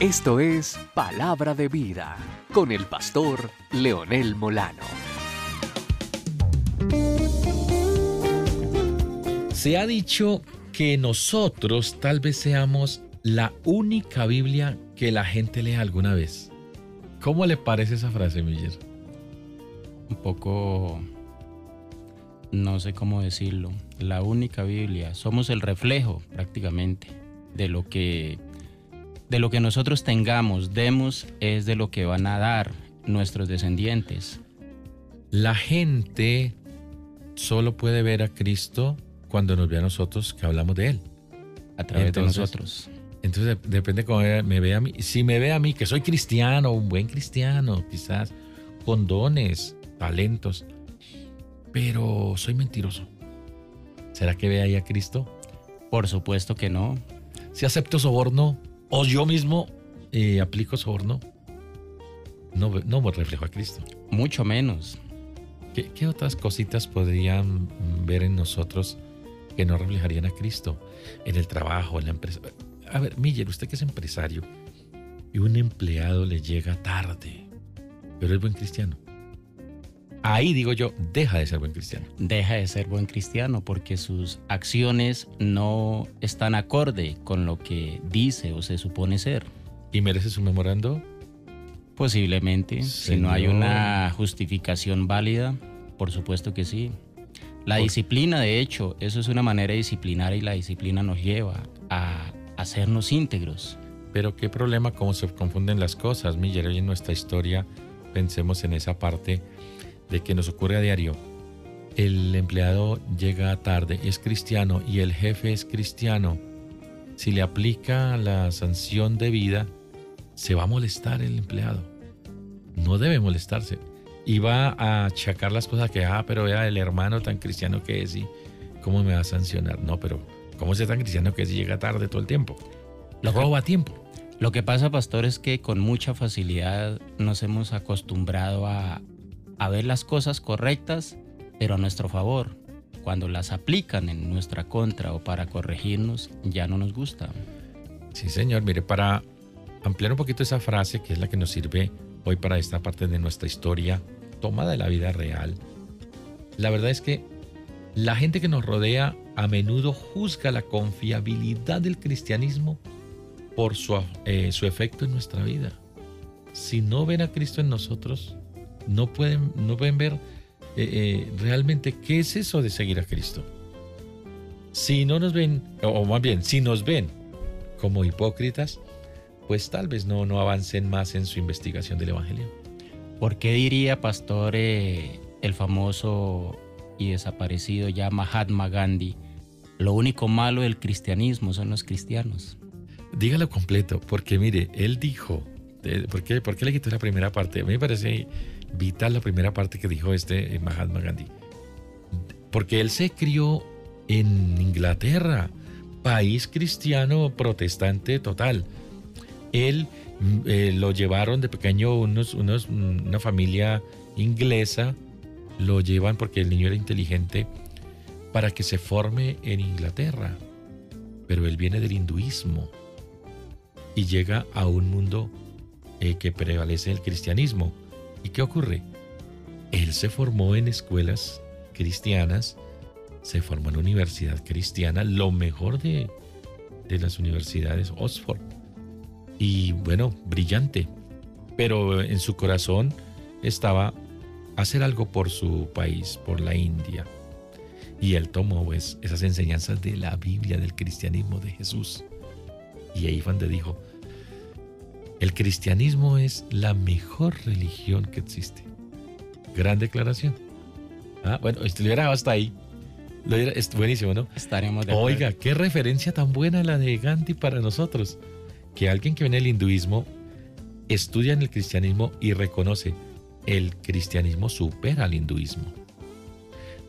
Esto es Palabra de Vida con el pastor Leonel Molano. Se ha dicho que nosotros tal vez seamos la única Biblia que la gente lee alguna vez. ¿Cómo le parece esa frase, Miller? Un poco, no sé cómo decirlo, la única Biblia. Somos el reflejo prácticamente de lo que de lo que nosotros tengamos, demos, es de lo que van a dar nuestros descendientes. La gente solo puede ver a Cristo cuando nos ve a nosotros que hablamos de Él. A través de nosotros. Entonces depende cómo me ve a mí. Si me ve a mí, que soy cristiano, un buen cristiano, quizás, con dones, talentos, pero soy mentiroso. ¿Será que ve ahí a Cristo? Por supuesto que no. Si acepto soborno, o yo mismo eh, aplico soborno, no, no me reflejo a Cristo. Mucho menos. ¿Qué, otras cositas podrían ver en nosotros que no reflejarían a Cristo? En el trabajo, en la empresa. A ver, Miller, usted que es empresario y un empleado le llega tarde, pero es buen cristiano. Ahí digo yo, deja de ser buen cristiano. Deja de ser buen cristiano porque sus acciones no están acorde con lo que dice o se supone ser. ¿Y merece su memorando? Posiblemente, si no hay una justificación válida, por supuesto que sí. La disciplina, de hecho, eso es una manera disciplinar y la disciplina nos lleva a hacernos íntegros. Pero qué problema cómo se confunden las cosas, Miller. Hoy en nuestra historia pensemos en esa parte de que nos ocurre a diario. El empleado llega tarde, es cristiano y el jefe es cristiano. Si le aplica la sanción de vida, se va a molestar el empleado. No debe molestarse. Y va a achacar las cosas que, ah, pero vea el hermano tan cristiano que es y cómo me va a sancionar. No, pero ¿cómo es tan cristiano que es y llega tarde todo el tiempo? Lo roba tiempo. Lo que pasa, pastor, es que con mucha facilidad nos hemos acostumbrado a, a ver las cosas correctas, pero a nuestro favor. Cuando las aplican en nuestra contra o para corregirnos, ya no nos gusta. Sí, señor. Mire, para ampliar un poquito esa frase, que es la que nos sirve hoy para esta parte de nuestra historia, tomada de la vida real, la verdad es que la gente que nos rodea a menudo juzga la confiabilidad del cristianismo por su, eh, su efecto en nuestra vida. Si no ven a Cristo en nosotros, no pueden, no pueden ver eh, eh, realmente qué es eso de seguir a Cristo. Si no nos ven, o más bien, si nos ven como hipócritas, pues tal vez no, no avancen más en su investigación del Evangelio. ¿Por qué diría, pastor, eh, el famoso y desaparecido ya Mahatma Gandhi, lo único malo del cristianismo son los cristianos? Dígalo completo, porque mire, él dijo, ¿por qué, ¿por qué le quitó la primera parte? A mí me parece vital la primera parte que dijo este eh, Mahatma Gandhi. Porque él se crió en Inglaterra, país cristiano protestante total. Él mm, eh, lo llevaron de pequeño unos, unos, mm, una familia inglesa, lo llevan porque el niño era inteligente para que se forme en Inglaterra. Pero él viene del hinduismo y llega a un mundo eh, que prevalece el cristianismo ¿Y qué ocurre? Él se formó en escuelas cristianas, se formó en universidad cristiana, lo mejor de, de las universidades Oxford. Y bueno, brillante. Pero en su corazón estaba hacer algo por su país, por la India. Y él tomó pues, esas enseñanzas de la Biblia, del cristianismo de Jesús. Y ahí fue donde dijo, el cristianismo es la mejor religión que existe. Gran declaración. Ah, bueno, estuviera hasta ahí. es buenísimo, ¿no? Estaremos de Oiga, qué referencia tan buena la de Gandhi para nosotros. Que alguien que viene del hinduismo estudia en el cristianismo y reconoce el cristianismo supera al hinduismo.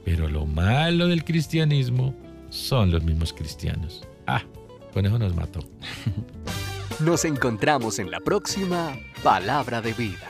Pero lo malo del cristianismo son los mismos cristianos. Ah, con eso nos mató. Nos encontramos en la próxima Palabra de Vida.